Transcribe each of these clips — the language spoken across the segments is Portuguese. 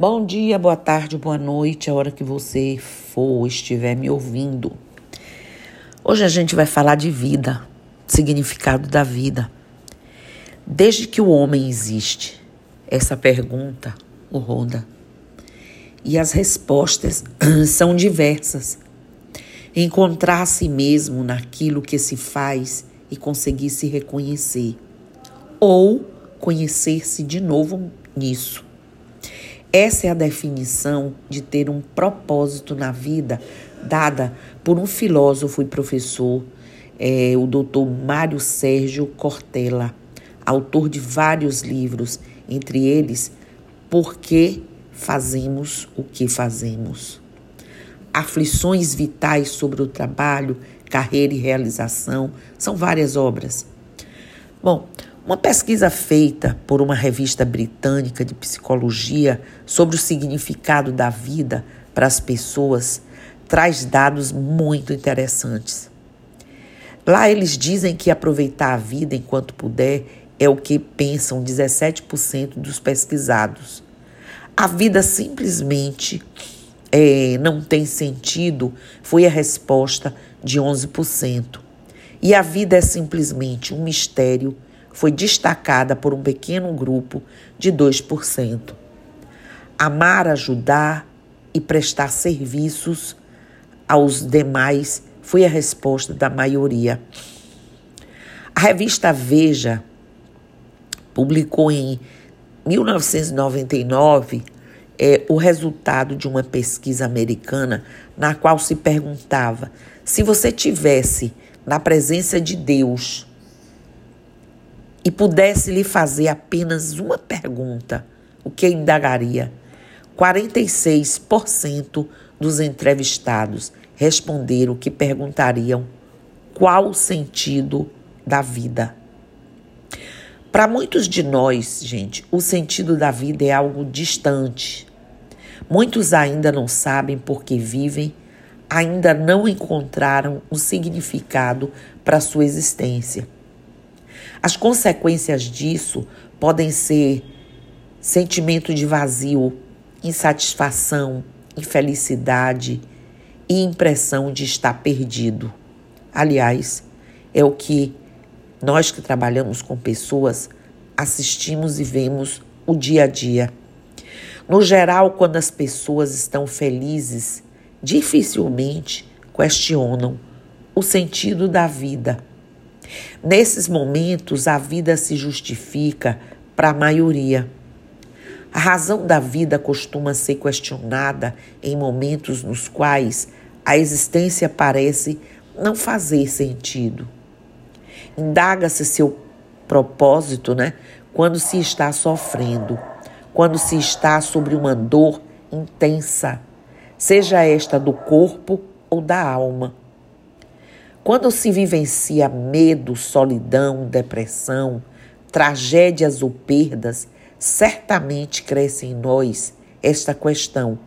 Bom dia, boa tarde, boa noite, a hora que você for estiver me ouvindo. Hoje a gente vai falar de vida, significado da vida. Desde que o homem existe, essa pergunta o roda. E as respostas são diversas. Encontrar a si mesmo naquilo que se faz e conseguir se reconhecer. Ou conhecer-se de novo nisso. Essa é a definição de ter um propósito na vida, dada por um filósofo e professor, é, o doutor Mário Sérgio Cortella, autor de vários livros, entre eles Por que fazemos o que fazemos? Aflições vitais sobre o trabalho, carreira e realização, são várias obras. Bom, uma pesquisa feita por uma revista britânica de psicologia sobre o significado da vida para as pessoas traz dados muito interessantes. Lá eles dizem que aproveitar a vida enquanto puder é o que pensam 17% dos pesquisados. A vida simplesmente é, não tem sentido, foi a resposta de 11%. E a vida é simplesmente um mistério foi destacada por um pequeno grupo de 2%. Amar, ajudar e prestar serviços aos demais foi a resposta da maioria. A revista Veja publicou em 1999 é, o resultado de uma pesquisa americana na qual se perguntava se você tivesse na presença de Deus e pudesse lhe fazer apenas uma pergunta, o que indagaria? 46% dos entrevistados responderam que perguntariam qual o sentido da vida. Para muitos de nós, gente, o sentido da vida é algo distante. Muitos ainda não sabem por que vivem, ainda não encontraram um significado para sua existência. As consequências disso podem ser sentimento de vazio, insatisfação, infelicidade e impressão de estar perdido. Aliás, é o que nós que trabalhamos com pessoas assistimos e vemos o dia a dia. No geral, quando as pessoas estão felizes, dificilmente questionam o sentido da vida Nesses momentos, a vida se justifica para a maioria. A razão da vida costuma ser questionada em momentos nos quais a existência parece não fazer sentido. Indaga-se seu propósito, né? Quando se está sofrendo, quando se está sobre uma dor intensa, seja esta do corpo ou da alma. Quando se vivencia medo, solidão, depressão, tragédias ou perdas, certamente cresce em nós esta questão: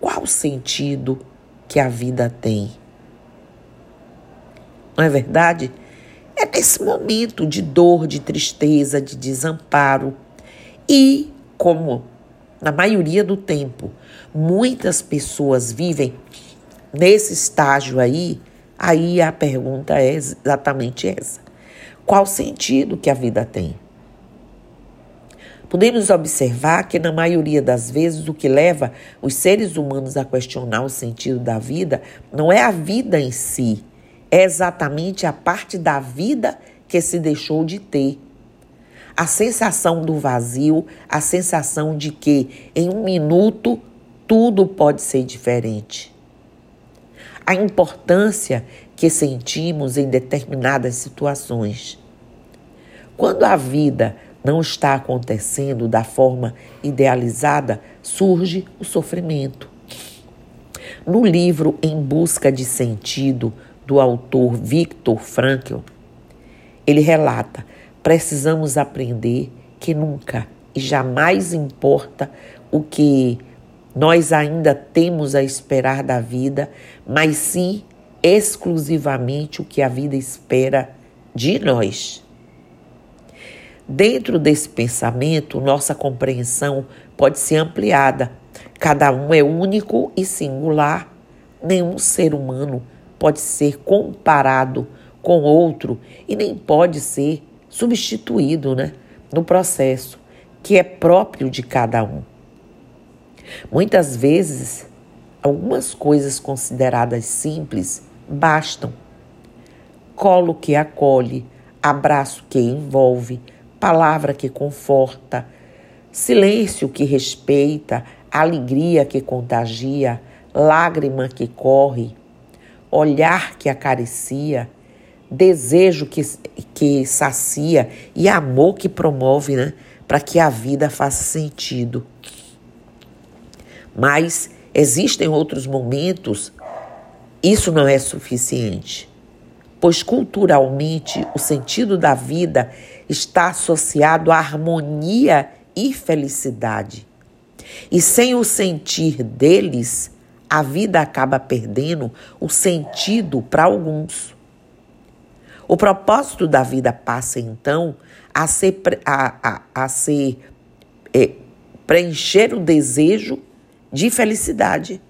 qual o sentido que a vida tem? Não é verdade? É nesse momento de dor, de tristeza, de desamparo e, como na maioria do tempo, muitas pessoas vivem nesse estágio aí, Aí a pergunta é exatamente essa: qual sentido que a vida tem? Podemos observar que, na maioria das vezes, o que leva os seres humanos a questionar o sentido da vida não é a vida em si, é exatamente a parte da vida que se deixou de ter. A sensação do vazio, a sensação de que em um minuto tudo pode ser diferente a importância que sentimos em determinadas situações. Quando a vida não está acontecendo da forma idealizada, surge o sofrimento. No livro Em Busca de Sentido, do autor Viktor Frankl, ele relata: precisamos aprender que nunca e jamais importa o que nós ainda temos a esperar da vida, mas sim exclusivamente o que a vida espera de nós. Dentro desse pensamento, nossa compreensão pode ser ampliada. Cada um é único e singular. Nenhum ser humano pode ser comparado com outro e nem pode ser substituído né, no processo que é próprio de cada um. Muitas vezes, algumas coisas consideradas simples bastam. Colo que acolhe, abraço que envolve, palavra que conforta, silêncio que respeita, alegria que contagia, lágrima que corre, olhar que acaricia, desejo que, que sacia e amor que promove, né? Para que a vida faça sentido. Mas existem outros momentos, isso não é suficiente, pois culturalmente o sentido da vida está associado à harmonia e felicidade. E sem o sentir deles, a vida acaba perdendo o sentido para alguns. O propósito da vida passa então a ser, a, a, a ser é, preencher o desejo de felicidade.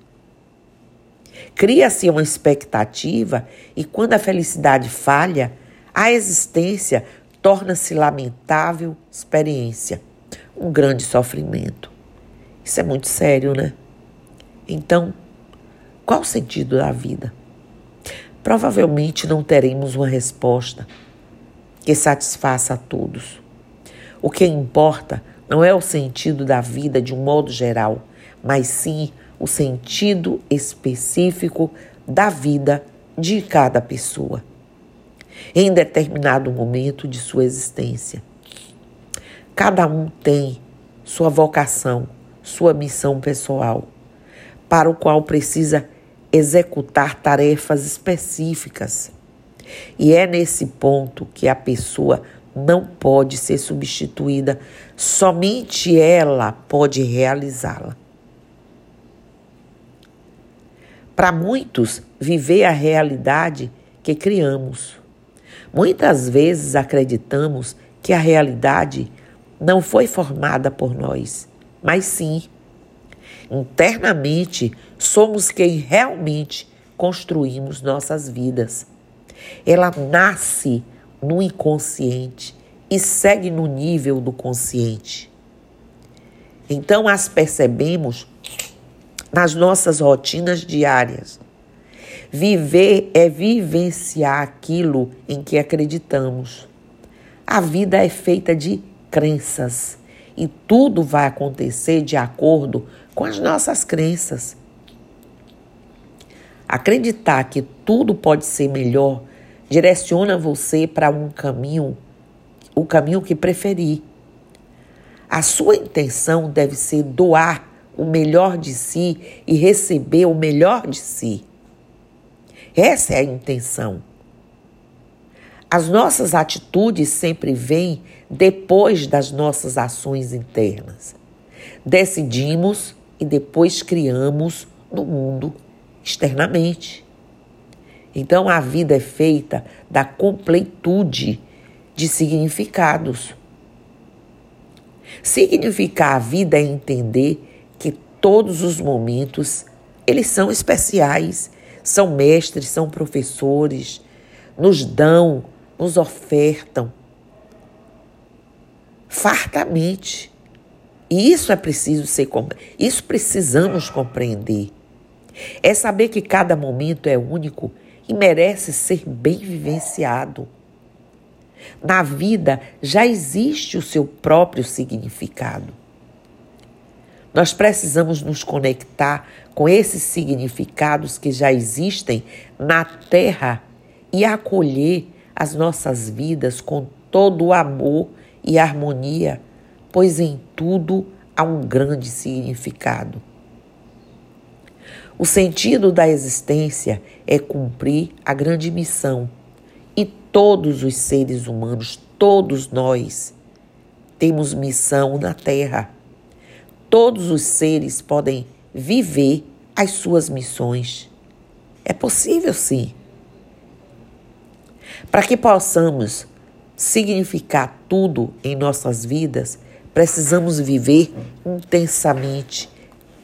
Cria-se uma expectativa e quando a felicidade falha, a existência torna-se lamentável experiência, um grande sofrimento. Isso é muito sério, né? Então, qual o sentido da vida? Provavelmente não teremos uma resposta que satisfaça a todos. O que importa não é o sentido da vida de um modo geral, mas sim o sentido específico da vida de cada pessoa, em determinado momento de sua existência. Cada um tem sua vocação, sua missão pessoal, para o qual precisa executar tarefas específicas. E é nesse ponto que a pessoa não pode ser substituída, somente ela pode realizá-la. Para muitos, viver a realidade que criamos. Muitas vezes acreditamos que a realidade não foi formada por nós, mas sim. Internamente, somos quem realmente construímos nossas vidas. Ela nasce no inconsciente e segue no nível do consciente. Então as percebemos nas nossas rotinas diárias. Viver é vivenciar aquilo em que acreditamos. A vida é feita de crenças e tudo vai acontecer de acordo com as nossas crenças. Acreditar que tudo pode ser melhor direciona você para um caminho, o caminho que preferir. A sua intenção deve ser doar o melhor de si e receber o melhor de si. Essa é a intenção. As nossas atitudes sempre vêm depois das nossas ações internas. Decidimos e depois criamos no mundo externamente. Então a vida é feita da completude de significados. Significar a vida é entender todos os momentos eles são especiais, são mestres, são professores, nos dão, nos ofertam fartamente. E isso é preciso ser isso precisamos compreender. É saber que cada momento é único e merece ser bem vivenciado. Na vida já existe o seu próprio significado. Nós precisamos nos conectar com esses significados que já existem na Terra e acolher as nossas vidas com todo o amor e harmonia, pois em tudo há um grande significado. O sentido da existência é cumprir a grande missão. E todos os seres humanos, todos nós, temos missão na Terra. Todos os seres podem viver as suas missões. É possível, sim. Para que possamos significar tudo em nossas vidas, precisamos viver intensamente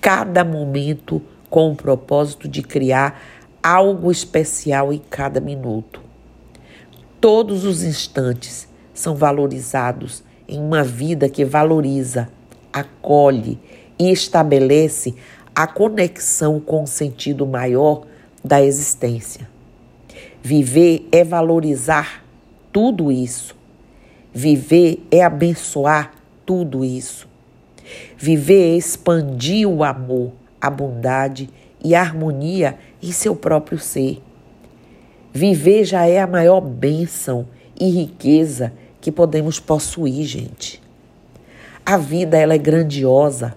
cada momento com o propósito de criar algo especial em cada minuto. Todos os instantes são valorizados em uma vida que valoriza, acolhe e estabelece a conexão com o sentido maior da existência. Viver é valorizar tudo isso. Viver é abençoar tudo isso. Viver é expandir o amor, a bondade e a harmonia em seu próprio ser. Viver já é a maior bênção e riqueza que podemos possuir, gente. A vida ela é grandiosa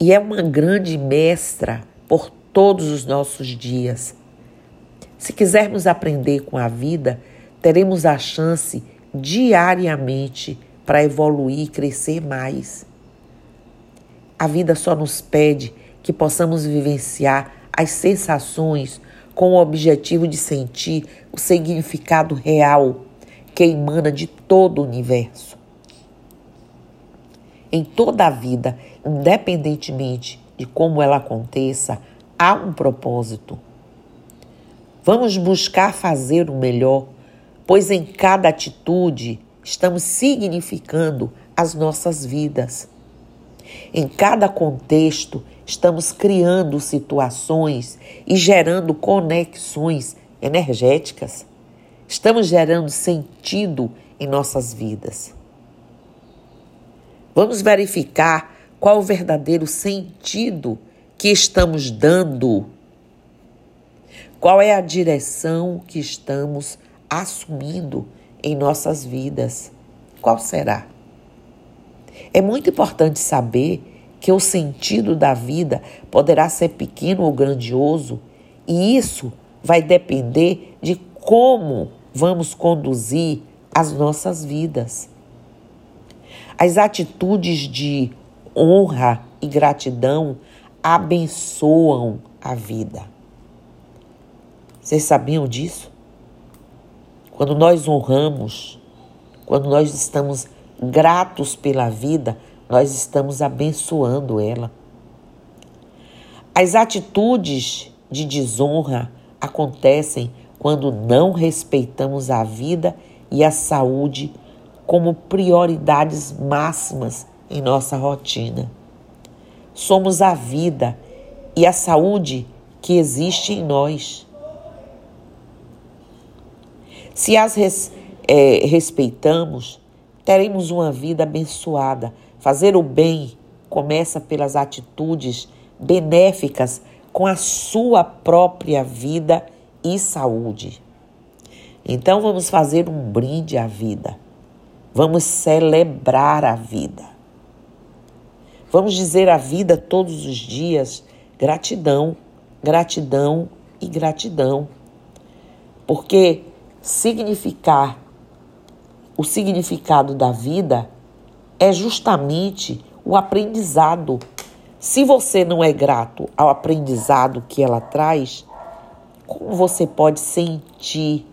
e é uma grande mestra por todos os nossos dias. Se quisermos aprender com a vida, teremos a chance diariamente para evoluir e crescer mais. A vida só nos pede que possamos vivenciar as sensações com o objetivo de sentir o significado real que emana de todo o universo. Em toda a vida, independentemente de como ela aconteça, há um propósito. Vamos buscar fazer o melhor, pois em cada atitude estamos significando as nossas vidas. Em cada contexto, estamos criando situações e gerando conexões energéticas. Estamos gerando sentido em nossas vidas. Vamos verificar qual o verdadeiro sentido que estamos dando qual é a direção que estamos assumindo em nossas vidas? Qual será? É muito importante saber que o sentido da vida poderá ser pequeno ou grandioso, e isso vai depender de como vamos conduzir as nossas vidas. As atitudes de honra e gratidão abençoam a vida. Vocês sabiam disso? Quando nós honramos, quando nós estamos gratos pela vida, nós estamos abençoando ela. As atitudes de desonra acontecem quando não respeitamos a vida e a saúde como prioridades máximas em nossa rotina. Somos a vida e a saúde que existe em nós. Se as res, é, respeitamos, teremos uma vida abençoada. Fazer o bem começa pelas atitudes benéficas com a sua própria vida e saúde. Então vamos fazer um brinde à vida. Vamos celebrar a vida. Vamos dizer à vida todos os dias gratidão, gratidão e gratidão. Porque significar o significado da vida é justamente o aprendizado. Se você não é grato ao aprendizado que ela traz, como você pode sentir,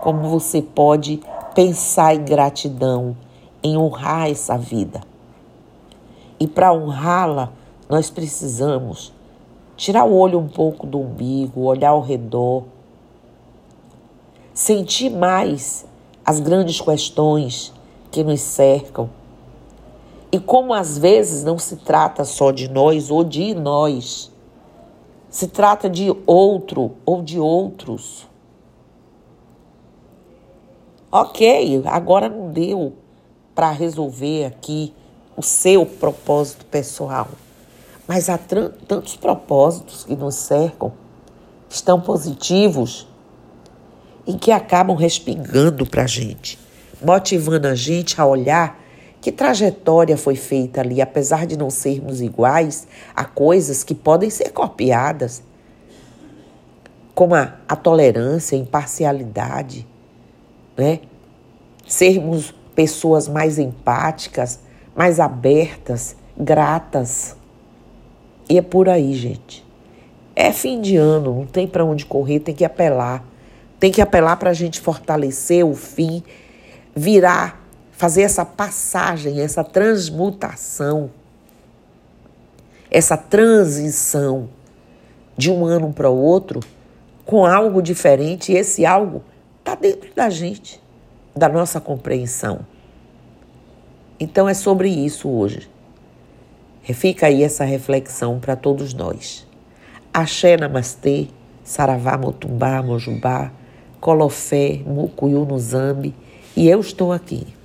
como você pode pensar em gratidão, em honrar essa vida? E para honrá-la, nós precisamos tirar o olho um pouco do umbigo, olhar ao redor sentir mais as grandes questões que nos cercam. E como às vezes não se trata só de nós ou de nós, se trata de outro ou de outros. Ok, agora não deu para resolver aqui o seu propósito pessoal, mas há tantos propósitos que nos cercam, estão positivos em que acabam respingando para a gente, motivando a gente a olhar que trajetória foi feita ali, apesar de não sermos iguais, a coisas que podem ser copiadas, como a, a tolerância, a imparcialidade, né? sermos pessoas mais empáticas, mais abertas, gratas. E é por aí, gente. É fim de ano, não tem para onde correr, tem que apelar tem que apelar para a gente fortalecer o fim, virar, fazer essa passagem, essa transmutação, essa transição de um ano para o outro com algo diferente. E esse algo está dentro da gente, da nossa compreensão. Então é sobre isso hoje. Fica aí essa reflexão para todos nós. Axé Namastê, Saravá Motumbá, Mojubá, Colofé, Mucuyu no Zambi, e eu estou aqui.